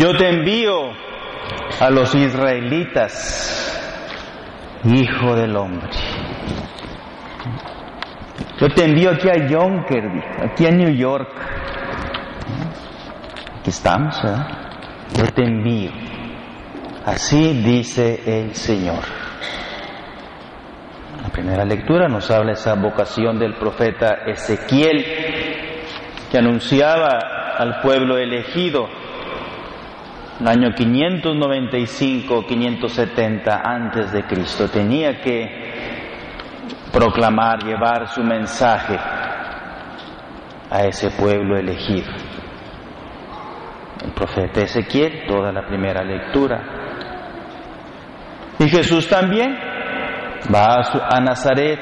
Yo te envío a los israelitas, hijo del hombre. Yo te envío aquí a Yonker, aquí a New York. Aquí estamos, ¿verdad? Yo te envío. Así dice el Señor. La primera lectura nos habla esa vocación del profeta Ezequiel, que anunciaba al pueblo elegido el año 595-570 antes de Cristo. Tenía que proclamar, llevar su mensaje a ese pueblo elegido. El profeta Ezequiel, toda la primera lectura. Y Jesús también va a, a Nazaret,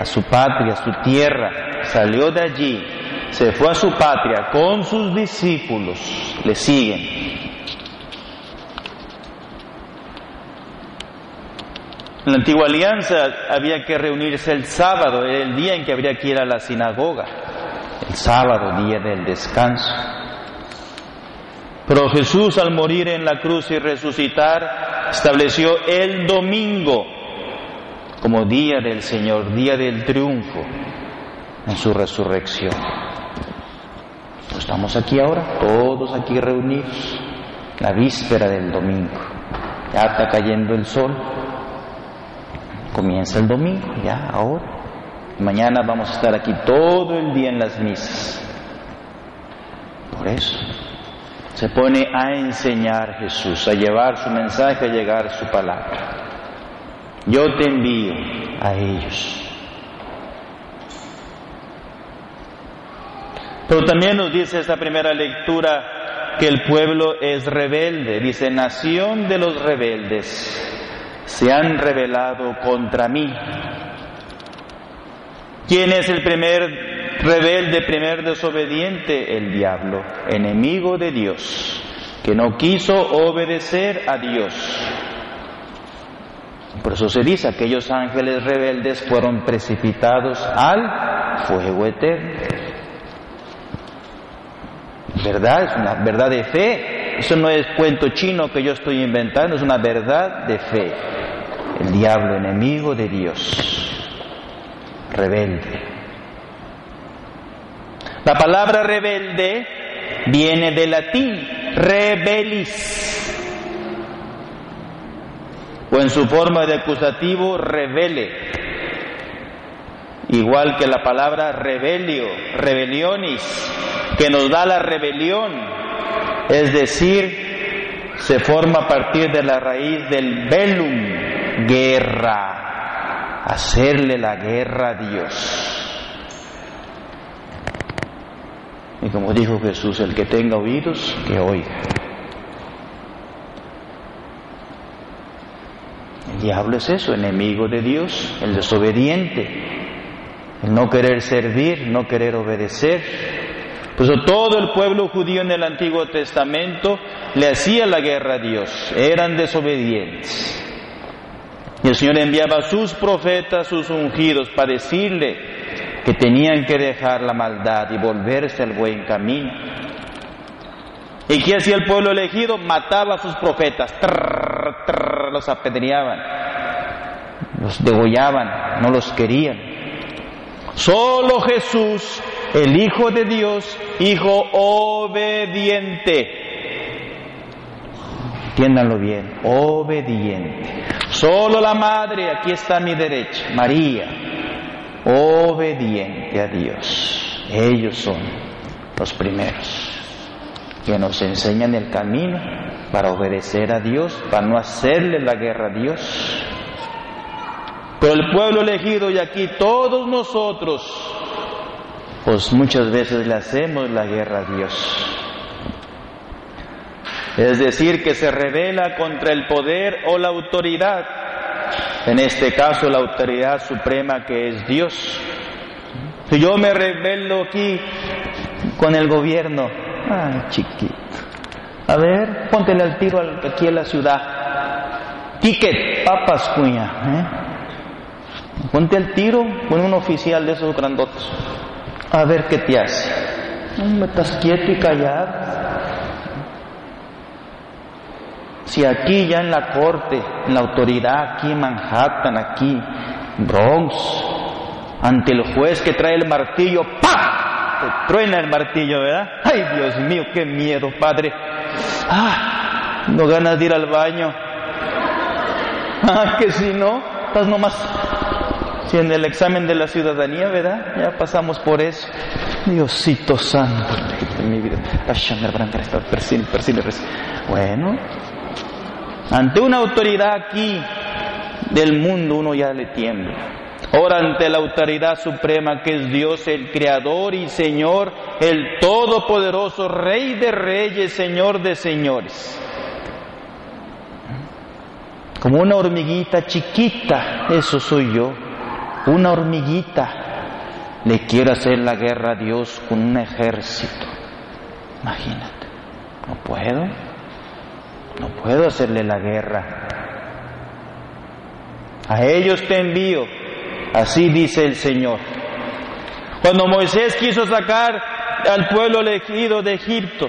a su patria, a su tierra, salió de allí, se fue a su patria con sus discípulos, le siguen. En la antigua alianza había que reunirse el sábado, el día en que habría que ir a la sinagoga, el sábado, día del descanso. Pero Jesús al morir en la cruz y resucitar, estableció el domingo como día del Señor, día del triunfo en su resurrección. Pues estamos aquí ahora, todos aquí reunidos, la víspera del domingo. Ya está cayendo el sol, comienza el domingo, ya ahora. Mañana vamos a estar aquí todo el día en las misas. Por eso se pone a enseñar Jesús, a llevar su mensaje, a llegar su palabra. Yo te envío a ellos. Pero también nos dice esta primera lectura que el pueblo es rebelde. Dice, nación de los rebeldes se han rebelado contra mí. ¿Quién es el primer rebelde, primer desobediente? El diablo, enemigo de Dios, que no quiso obedecer a Dios. Por eso se dice, aquellos ángeles rebeldes fueron precipitados al fuego eterno. ¿Verdad? Es una verdad de fe. Eso no es cuento chino que yo estoy inventando, es una verdad de fe. El diablo enemigo de Dios, rebelde. La palabra rebelde viene del latín rebelis, o en su forma de acusativo rebele, igual que la palabra rebelio, rebelionis, que nos da la rebelión, es decir, se forma a partir de la raíz del velum, guerra, hacerle la guerra a Dios. Y como dijo Jesús, el que tenga oídos, que oiga. El diablo es eso, enemigo de Dios, el desobediente, el no querer servir, no querer obedecer. Pues todo el pueblo judío en el Antiguo Testamento le hacía la guerra a Dios, eran desobedientes. Y el Señor enviaba a sus profetas, sus ungidos, para decirle que tenían que dejar la maldad y volverse al buen camino. ¿Y qué hacía el pueblo elegido? Mataba a sus profetas, los apedreaban, los degollaban, no los querían. Solo Jesús, el Hijo de Dios, Hijo obediente. Entiéndanlo bien, obediente. Solo la Madre, aquí está a mi derecha, María, obediente a Dios. Ellos son los primeros. que nos enseñan el camino para obedecer a Dios, para no hacerle la guerra a Dios. Pero el pueblo elegido y aquí todos nosotros, pues muchas veces le hacemos la guerra a Dios. Es decir, que se revela contra el poder o la autoridad, en este caso la autoridad suprema que es Dios. Si yo me rebelo aquí con el gobierno, ay chiquito, a ver, póntele al tiro aquí en la ciudad. Ticket, papas, cuña. ¿eh? Ponte al tiro con un oficial de esos grandotes. A ver qué te hace. No, estás quieto y callado. Si aquí ya en la corte, en la autoridad, aquí en Manhattan, aquí, Bronx, ante el juez que trae el martillo, ¡pa! Te truena el martillo, ¿verdad? Ay, Dios mío, qué miedo, Padre. Ah, no ganas de ir al baño. Ah, que si no, estás nomás. Si en el examen de la ciudadanía, ¿verdad? Ya pasamos por eso. Diosito santo mi vida. Bueno, ante una autoridad aquí del mundo uno ya le tiembla. Ahora ante la autoridad suprema que es Dios, el Creador y Señor, el Todopoderoso, Rey de Reyes, Señor de Señores. Como una hormiguita chiquita, eso soy yo, una hormiguita. Le quiero hacer la guerra a Dios con un ejército. Imagínate, no puedo, no puedo hacerle la guerra. A ellos te envío, Así dice el Señor. Cuando Moisés quiso sacar al pueblo elegido de Egipto,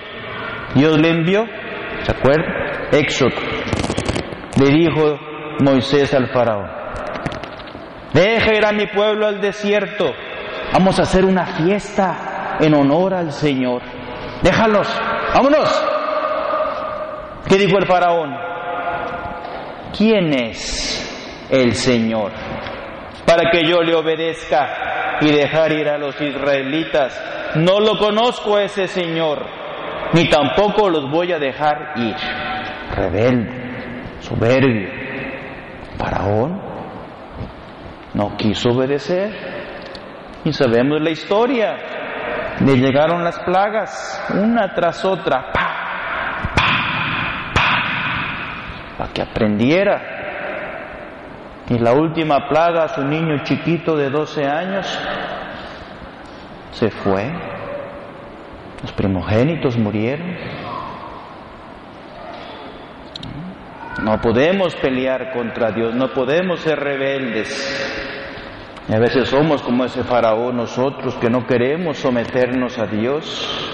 Dios le envió, ¿se acuerdan? Éxodo. Le dijo Moisés al faraón, deja ir a mi pueblo al desierto, vamos a hacer una fiesta en honor al Señor. Déjalos, vámonos. ¿Qué dijo el faraón? ¿Quién es el Señor? para que yo le obedezca y dejar ir a los israelitas. No lo conozco a ese Señor, ni tampoco los voy a dejar ir. Rebelde, soberbio, faraón, no quiso obedecer. Y sabemos la historia. Le llegaron las plagas, una tras otra, pa, pa, pa, para que aprendiera y la última plaga, su niño chiquito de 12 años, se fue. Los primogénitos murieron. No podemos pelear contra Dios, no podemos ser rebeldes. Y a veces somos como ese faraón nosotros que no queremos someternos a Dios.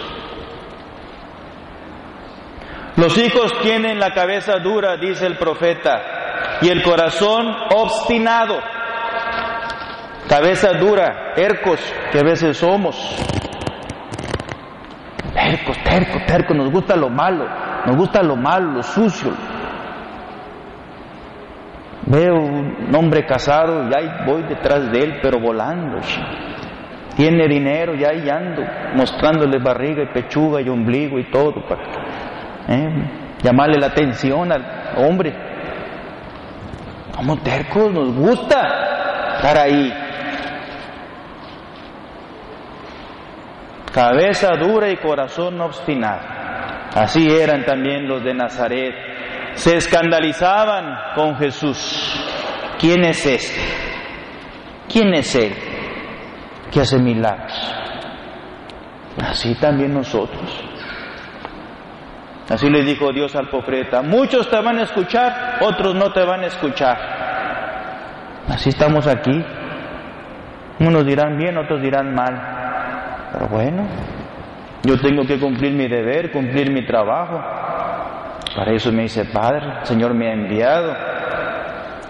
Los hijos tienen la cabeza dura, dice el profeta, y el corazón obstinado, cabeza dura, tercos que a veces somos. Tercos, tercos, tercos, nos gusta lo malo, nos gusta lo malo, lo sucio. Veo un hombre casado y ahí voy detrás de él, pero volando. Tiene dinero y ahí ando, mostrándole barriga y pechuga y ombligo y todo para ¿eh? llamarle la atención al hombre. Somos tercos, nos gusta estar ahí. Cabeza dura y corazón obstinado. Así eran también los de Nazaret. Se escandalizaban con Jesús. ¿Quién es este? ¿Quién es Él que hace milagros? Así también nosotros. Así le dijo Dios al profeta, muchos te van a escuchar, otros no te van a escuchar. Así estamos aquí. Unos dirán bien, otros dirán mal. Pero bueno, yo tengo que cumplir mi deber, cumplir mi trabajo. Para eso me dice Padre, Señor me ha enviado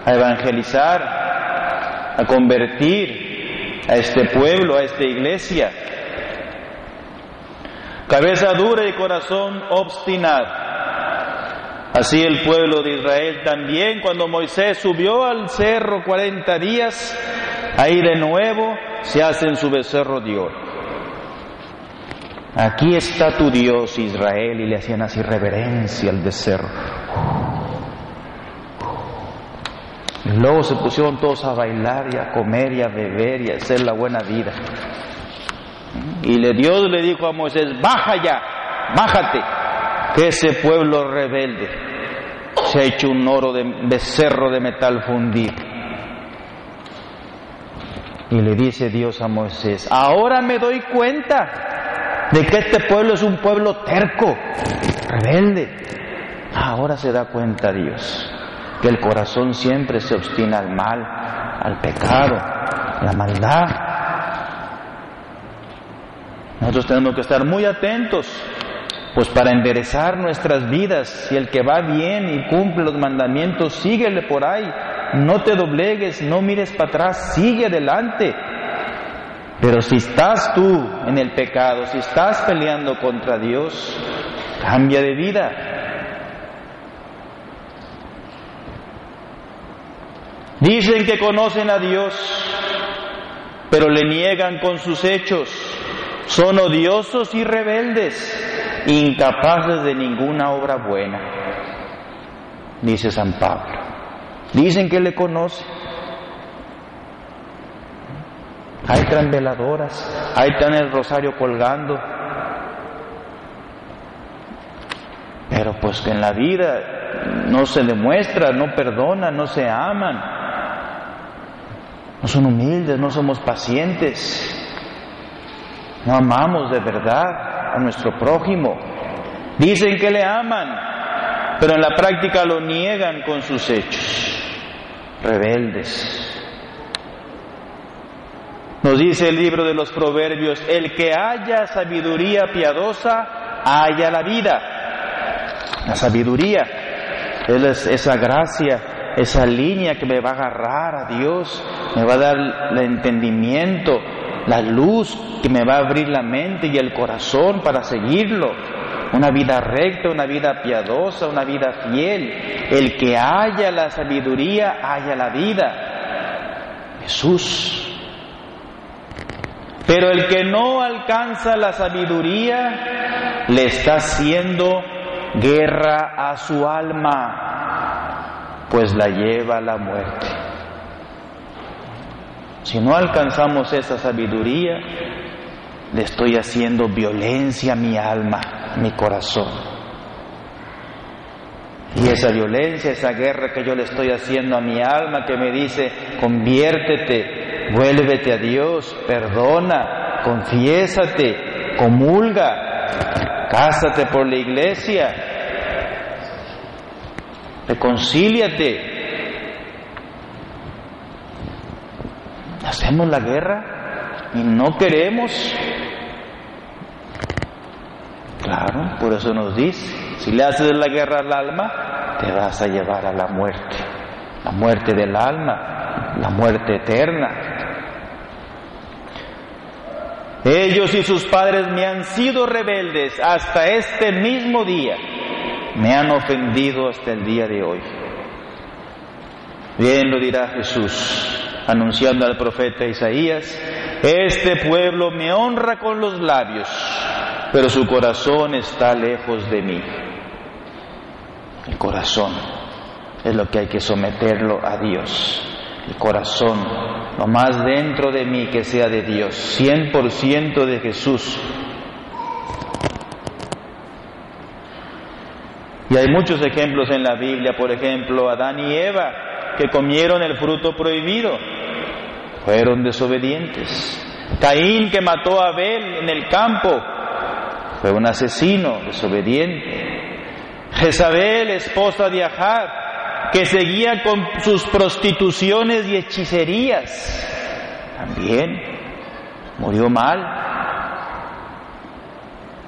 a evangelizar, a convertir a este pueblo, a esta iglesia, cabeza dura y corazón obstinado. Así el pueblo de Israel también, cuando Moisés subió al cerro 40 días, ahí de nuevo se hacen su becerro de oro. Aquí está tu Dios Israel y le hacían así reverencia al becerro. Luego se pusieron todos a bailar y a comer y a beber y a hacer la buena vida. Y le, Dios le dijo a Moisés, baja ya, bájate, que ese pueblo rebelde se ha hecho un oro de becerro de metal fundido. Y le dice Dios a Moisés, ahora me doy cuenta de que este pueblo es un pueblo terco, rebelde. Ahora se da cuenta Dios que el corazón siempre se obstina al mal, al pecado, a la maldad. Nosotros tenemos que estar muy atentos, pues para enderezar nuestras vidas, si el que va bien y cumple los mandamientos, síguele por ahí, no te doblegues, no mires para atrás, sigue adelante. Pero si estás tú en el pecado, si estás peleando contra Dios, cambia de vida. Dicen que conocen a Dios, pero le niegan con sus hechos. Son odiosos y rebeldes, incapaces de ninguna obra buena, dice San Pablo. Dicen que le conocen. Ahí están veladoras, ahí están el rosario colgando. Pero pues que en la vida no se demuestra, no perdona, no se aman no son humildes, no somos pacientes, no amamos de verdad a nuestro prójimo. Dicen que le aman, pero en la práctica lo niegan con sus hechos, rebeldes. Nos dice el libro de los Proverbios, el que haya sabiduría piadosa, haya la vida. La sabiduría es esa gracia esa línea que me va a agarrar a Dios, me va a dar el entendimiento, la luz que me va a abrir la mente y el corazón para seguirlo. Una vida recta, una vida piadosa, una vida fiel. El que haya la sabiduría, haya la vida. Jesús. Pero el que no alcanza la sabiduría, le está haciendo guerra a su alma pues la lleva a la muerte. Si no alcanzamos esa sabiduría, le estoy haciendo violencia a mi alma, mi corazón. Y esa violencia, esa guerra que yo le estoy haciendo a mi alma que me dice, conviértete, vuélvete a Dios, perdona, confiésate, comulga, cásate por la iglesia, reconcíliate. Hacemos la guerra y no queremos. Claro, por eso nos dice, si le haces la guerra al alma, te vas a llevar a la muerte, la muerte del alma, la muerte eterna. Ellos y sus padres me han sido rebeldes hasta este mismo día me han ofendido hasta el día de hoy. Bien lo dirá Jesús, anunciando al profeta Isaías, este pueblo me honra con los labios, pero su corazón está lejos de mí. El corazón es lo que hay que someterlo a Dios. El corazón, lo más dentro de mí que sea de Dios, 100% de Jesús, Y hay muchos ejemplos en la Biblia, por ejemplo, Adán y Eva, que comieron el fruto prohibido, fueron desobedientes. Caín, que mató a Abel en el campo, fue un asesino desobediente. Jezabel, esposa de Ahab, que seguía con sus prostituciones y hechicerías, también murió mal.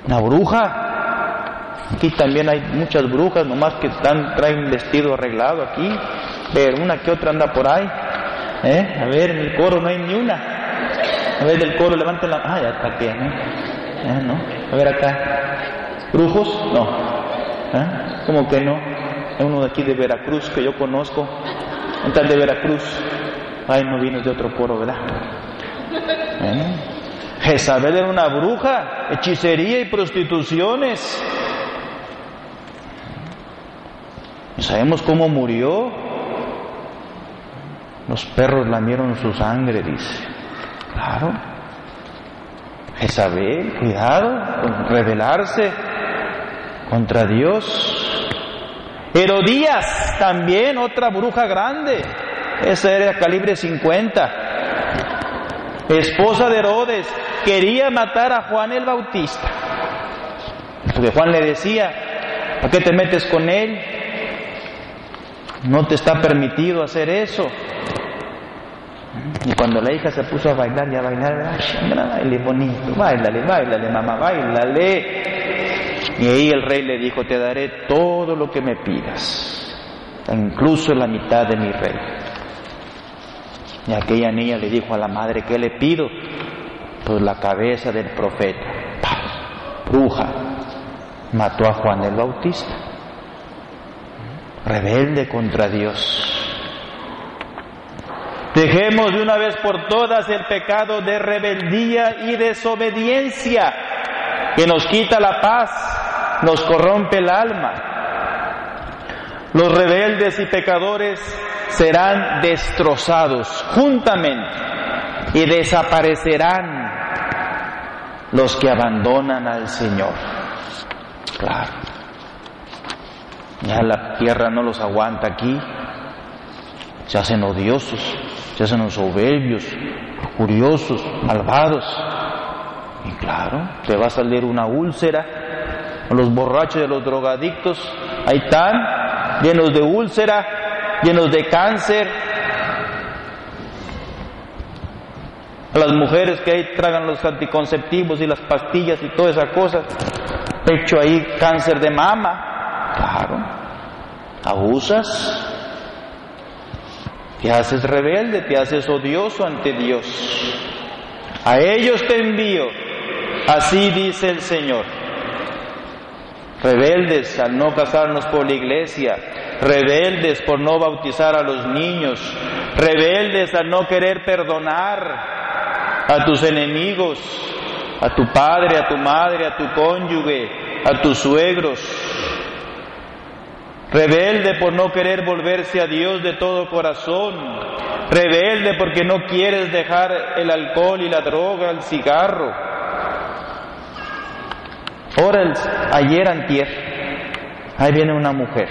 Una bruja Aquí también hay muchas brujas, nomás que están, traen vestido arreglado aquí, pero una que otra anda por ahí. ¿eh? A ver, en el coro no hay ni una. A ver, del coro levanten la... Ah, ya está bien, ¿eh? ¿no? A ver acá. ¿Brujos? No. ¿Eh? ¿Cómo que no? Hay uno de aquí de Veracruz que yo conozco. Un de Veracruz. Ay, no vino de otro coro, ¿verdad? ¿Eh? Jezabel era una bruja, hechicería y prostituciones. ¿Sabemos cómo murió? Los perros lamieron su sangre, dice. Claro. Jezabel, cuidado con rebelarse contra Dios. Herodías, también otra bruja grande. Esa era calibre 50. Esposa de Herodes, quería matar a Juan el Bautista. Porque Juan le decía, ¿por qué te metes con él? No te está permitido hacer eso. Y cuando la hija se puso a bailar y a bailar, baile bonito, bailale, bailale, mamá, bailale. Y ahí el rey le dijo, te daré todo lo que me pidas, incluso la mitad de mi rey. Y aquella niña le dijo a la madre, ¿qué le pido? Pues la cabeza del profeta. Bruja. Mató a Juan el Bautista. Rebelde contra Dios. Dejemos de una vez por todas el pecado de rebeldía y desobediencia que nos quita la paz, nos corrompe el alma. Los rebeldes y pecadores serán destrozados juntamente y desaparecerán los que abandonan al Señor. Claro. Ya la tierra no los aguanta aquí. Se hacen odiosos, se hacen soberbios, curiosos, malvados. Y claro, te va a salir una úlcera. Los borrachos y los drogadictos, ahí están, llenos de úlcera, llenos de cáncer. Las mujeres que ahí tragan los anticonceptivos y las pastillas y todas esas cosas. Pecho ahí cáncer de mama. Claro. Abusas. Te haces rebelde, te haces odioso ante Dios. A ellos te envío. Así dice el Señor. Rebeldes al no casarnos por la iglesia, rebeldes por no bautizar a los niños, rebeldes al no querer perdonar a tus enemigos, a tu padre, a tu madre, a tu cónyuge, a tus suegros. Rebelde por no querer volverse a Dios de todo corazón. Rebelde porque no quieres dejar el alcohol y la droga, el cigarro. Ahora, ayer antier, ahí viene una mujer,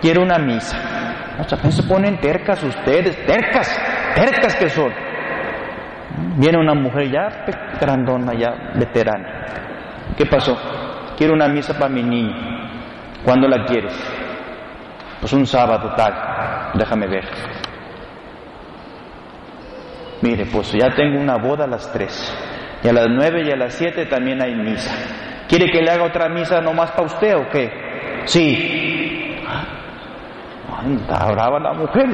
quiere una misa. O se ponen tercas ustedes, tercas, tercas que son. Viene una mujer ya grandona, ya veterana. ¿Qué pasó? Quiero una misa para mi niño. ¿Cuándo la quieres? Pues un sábado tal. Déjame ver. Mire, pues ya tengo una boda a las tres. Y a las nueve y a las siete también hay misa. ¿Quiere que le haga otra misa nomás para usted o qué? Sí. Anda, brava la mujer.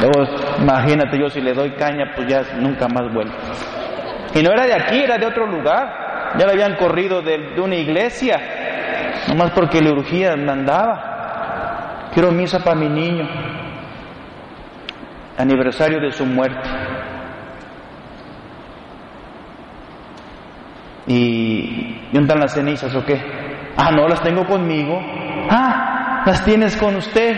Luego, imagínate yo si le doy caña, pues ya nunca más vuelvo. Y no era de aquí, era de otro lugar. Ya le habían corrido de, una iglesia, nomás porque le urgía, mandaba. Quiero misa para mi niño. Aniversario de su muerte. ¿Y dónde están las cenizas o qué? Ah, no, las tengo conmigo. Ah, las tienes con usted.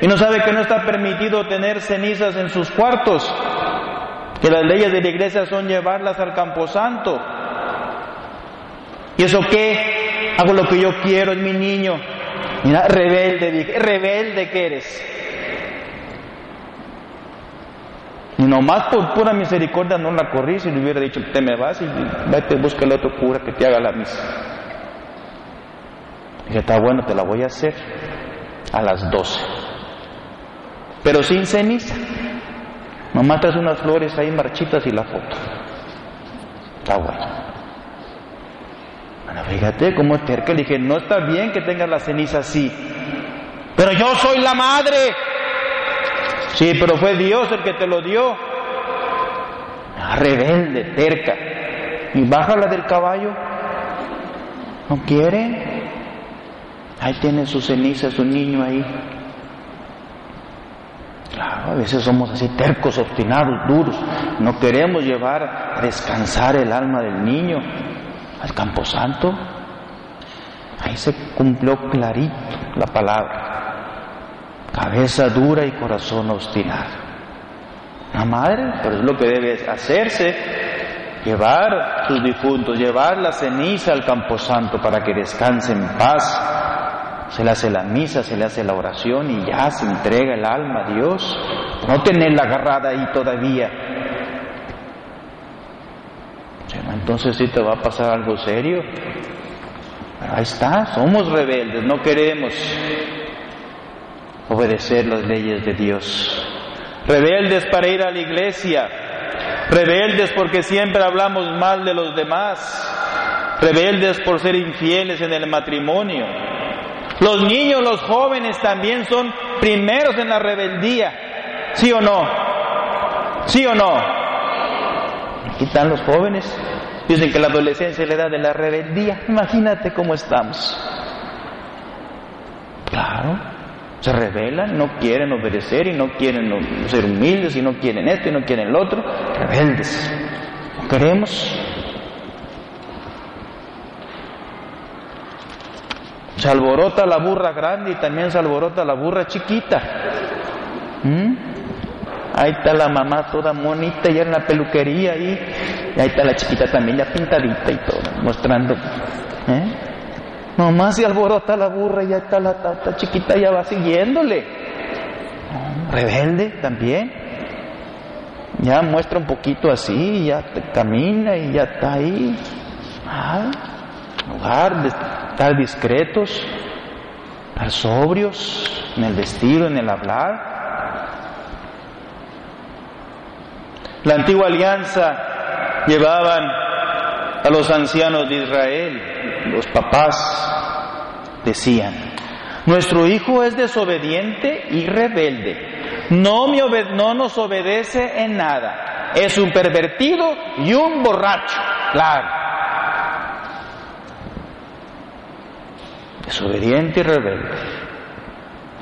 Y no sabe que no está permitido tener cenizas en sus cuartos. Que las leyes de la iglesia son llevarlas al camposanto. ¿Y eso qué? Hago lo que yo quiero, es mi niño. Mira, rebelde, rebelde que eres. Y nomás por pura misericordia no la corrí si le hubiera dicho, te me vas y vete, busca el otro cura que te haga la misa. Dije, está bueno, te la voy a hacer a las doce. Pero sin ceniza. Nomás traes unas flores ahí marchitas y la foto. Está bueno. Fíjate cómo es terca. Le dije, no está bien que tengas la ceniza así. Pero yo soy la madre. Sí, pero fue Dios el que te lo dio. Ah, rebelde, terca. Y bájala del caballo. ¿No quiere? Ahí tiene su ceniza, su niño ahí. Claro, a veces somos así tercos, obstinados, duros. No queremos llevar a descansar el alma del niño al camposanto. Ahí se cumplió clarito la palabra. Cabeza dura y corazón obstinado. La madre, pero es lo que debe hacerse, llevar sus difuntos, llevar la ceniza al camposanto para que descanse en paz. Se le hace la misa, se le hace la oración y ya se entrega el alma a Dios. No tenerla agarrada ahí todavía. Entonces sí te va a pasar algo serio. ahí está, somos rebeldes, no queremos obedecer las leyes de Dios. Rebeldes para ir a la iglesia, rebeldes porque siempre hablamos mal de los demás, rebeldes por ser infieles en el matrimonio. Los niños, los jóvenes también son primeros en la rebeldía, ¿sí o no? ¿Sí o no? Aquí están los jóvenes. Dicen que la adolescencia es la edad de la rebeldía. Imagínate cómo estamos. Claro, se rebelan, no quieren obedecer y no quieren ser humildes y no quieren esto y no quieren lo otro. Rebeldes. ¿No queremos? Se alborota la burra grande y también se alborota la burra chiquita. ¿Mm? Ahí está la mamá toda monita ya en la peluquería y, ahí está la chiquita también ya pintadita y todo, mostrando. ¿eh? Mamá se alborota la burra y ya está la, tata chiquita ya va siguiéndole. Rebelde también. Ya muestra un poquito así, ya camina y ya está ahí. Ah, lugar de estar discretos, estar sobrios en el vestido, en el hablar. La antigua alianza llevaban a los ancianos de Israel, los papás decían, nuestro hijo es desobediente y rebelde, no, no nos obedece en nada, es un pervertido y un borracho, claro. Desobediente y rebelde,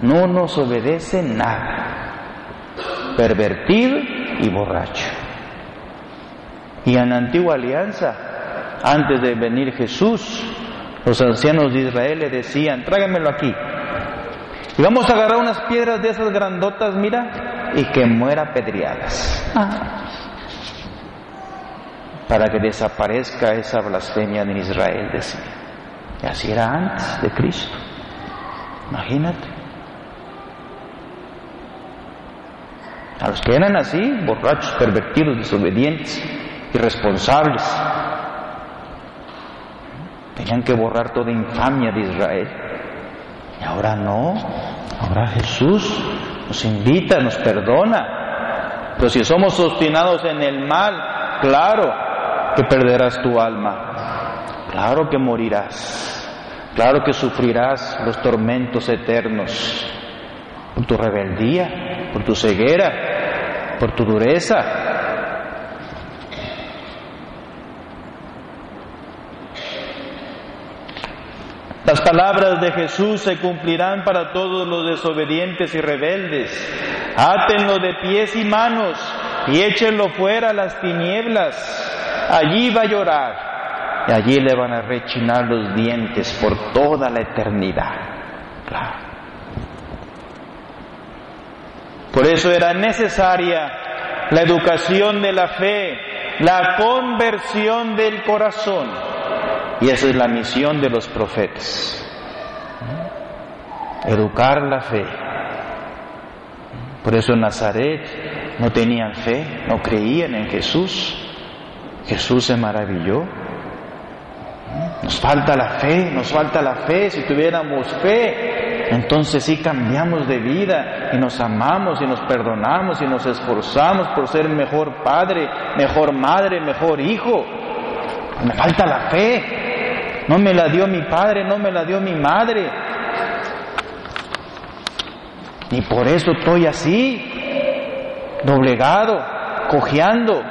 no nos obedece en nada, pervertido y borracho. Y en la antigua alianza, antes de venir Jesús, los ancianos de Israel le decían, tráigamelo aquí. Y vamos a agarrar unas piedras de esas grandotas, mira, y que muera pedreadas. Para que desaparezca esa blasfemia en Israel, decía. Y así era antes de Cristo. Imagínate. A los que eran así, borrachos, pervertidos, desobedientes, irresponsables, tenían que borrar toda infamia de Israel. Y ahora no, ahora Jesús nos invita, nos perdona. Pero si somos obstinados en el mal, claro que perderás tu alma, claro que morirás, claro que sufrirás los tormentos eternos por tu rebeldía, por tu ceguera, por tu dureza. Las palabras de Jesús se cumplirán para todos los desobedientes y rebeldes. Átenlo de pies y manos y échenlo fuera a las tinieblas. Allí va a llorar y allí le van a rechinar los dientes por toda la eternidad. Claro. Por eso era necesaria la educación de la fe, la conversión del corazón. Y esa es la misión de los profetas. Educar la fe. Por eso en Nazaret no tenían fe, no creían en Jesús. Jesús se maravilló. Nos falta la fe, nos falta la fe. Si tuviéramos fe, entonces sí cambiamos de vida y nos amamos y nos perdonamos y nos esforzamos por ser mejor padre, mejor madre, mejor hijo. Me falta la fe. No me la dio mi padre, no me la dio mi madre. Y por eso estoy así, doblegado, cojeando.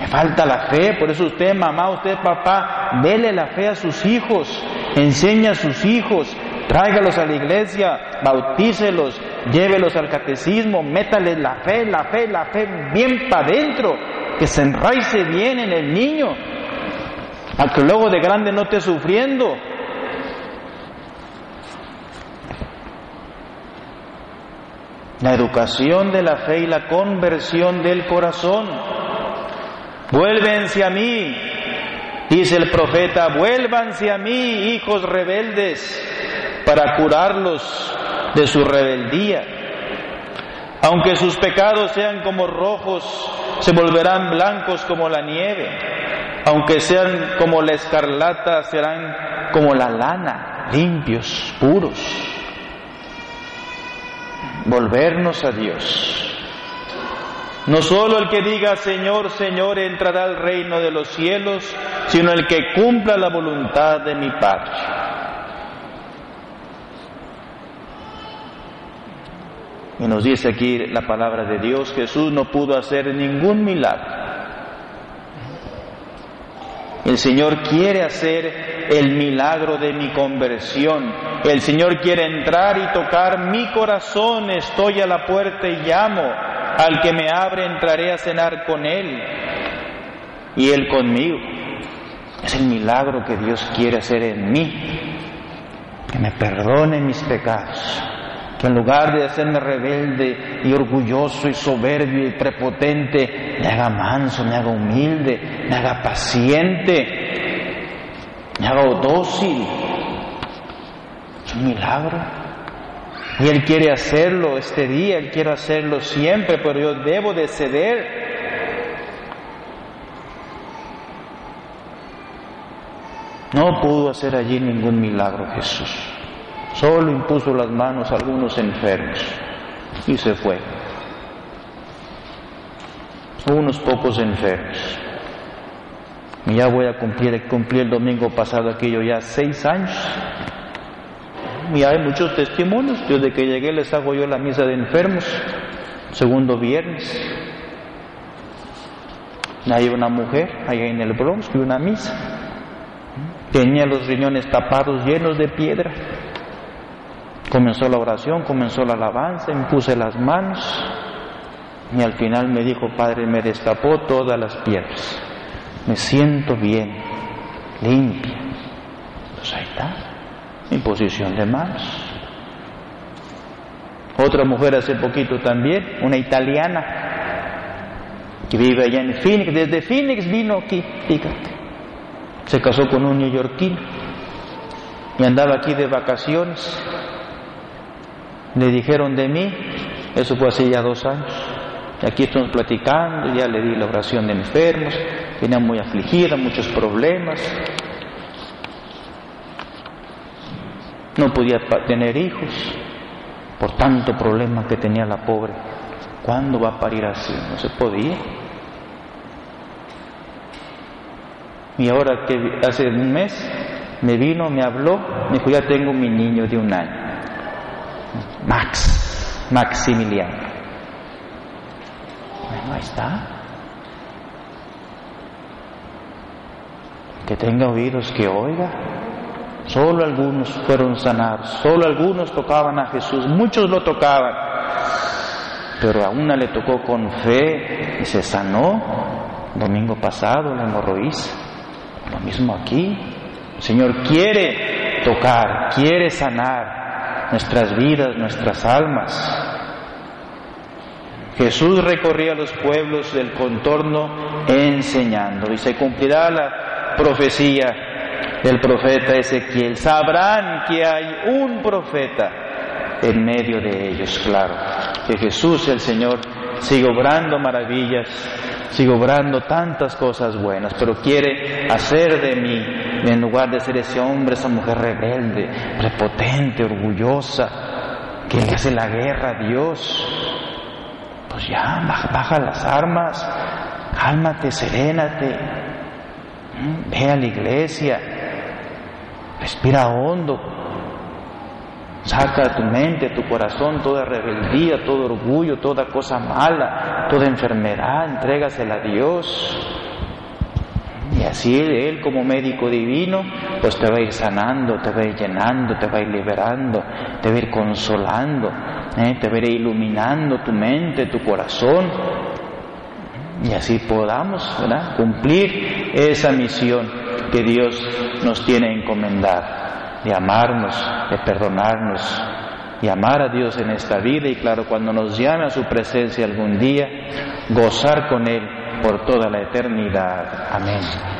Me falta la fe, por eso usted, mamá, usted, papá, dele la fe a sus hijos, enseña a sus hijos, tráigalos a la iglesia, bautícelos, llévelos al catecismo, métales la fe, la fe, la fe bien para adentro, que se enraice bien en el niño, a que luego de grande no esté sufriendo. La educación de la fe y la conversión del corazón. Vuélvense a mí, dice el profeta, vuélvanse a mí, hijos rebeldes, para curarlos de su rebeldía. Aunque sus pecados sean como rojos, se volverán blancos como la nieve. Aunque sean como la escarlata, serán como la lana, limpios, puros. Volvernos a Dios. No solo el que diga Señor, Señor entrará al reino de los cielos, sino el que cumpla la voluntad de mi Padre. Y nos dice aquí la palabra de Dios, Jesús no pudo hacer ningún milagro. El Señor quiere hacer el milagro de mi conversión. El Señor quiere entrar y tocar mi corazón. Estoy a la puerta y llamo. Al que me abre entraré a cenar con Él y Él conmigo. Es el milagro que Dios quiere hacer en mí. Que me perdone mis pecados que en lugar de hacerme rebelde y orgulloso y soberbio y prepotente, me haga manso, me haga humilde, me haga paciente, me haga dócil. Es un milagro. Y Él quiere hacerlo este día, Él quiere hacerlo siempre, pero yo debo de ceder. No pudo hacer allí ningún milagro Jesús. Solo impuso las manos a algunos enfermos y se fue. Unos pocos enfermos. Ya voy a cumplir, cumplir el domingo pasado aquello ya seis años. Y hay muchos testimonios. Desde que llegué les hago yo la misa de enfermos, segundo viernes. Hay una mujer allá en el Bronx y una misa. Tenía los riñones tapados llenos de piedra. Comenzó la oración, comenzó la alabanza, impuse las manos y al final me dijo, Padre, me destapó todas las piedras. Me siento bien, limpia. Pues ahí está, imposición de manos. Otra mujer hace poquito también, una italiana, que vive allá en Phoenix, desde Phoenix vino aquí, fíjate. Se casó con un neoyorquino y andaba aquí de vacaciones le dijeron de mí, eso fue hace ya dos años. Aquí estamos platicando, ya le di la oración de enfermos, venía muy afligida, muchos problemas. No podía tener hijos por tanto problema que tenía la pobre. ¿Cuándo va a parir así? No se podía. Y ahora que hace un mes me vino, me habló, me dijo, ya tengo mi niño de un año. Max, Maximiliano. Bueno, ahí está. Que tenga oídos que oiga. Solo algunos fueron sanados, solo algunos tocaban a Jesús, muchos lo tocaban, pero a una le tocó con fe y se sanó. Domingo pasado la hemorroísa. Lo mismo aquí. El Señor quiere tocar, quiere sanar, nuestras vidas, nuestras almas. Jesús recorría los pueblos del contorno enseñando y se cumplirá la profecía del profeta Ezequiel. Sabrán que hay un profeta en medio de ellos, claro, que Jesús el Señor sigue obrando maravillas, sigue obrando tantas cosas buenas, pero quiere hacer de mí en lugar de ser ese hombre, esa mujer rebelde, prepotente, orgullosa, que le hace la guerra a Dios, pues ya, baja, las armas, cálmate, serénate, ve a la iglesia, respira hondo, saca de tu mente, tu corazón, toda rebeldía, todo orgullo, toda cosa mala, toda enfermedad, entrégasela a Dios. Así Él como médico divino, pues te va a ir sanando, te va a ir llenando, te va a ir liberando, te va a ir consolando, ¿eh? te va a ir iluminando tu mente, tu corazón. Y así podamos cumplir esa misión que Dios nos tiene encomendar, de amarnos, de perdonarnos, y amar a Dios en esta vida y claro, cuando nos llame a su presencia algún día, gozar con Él por toda la eternidad. Amén.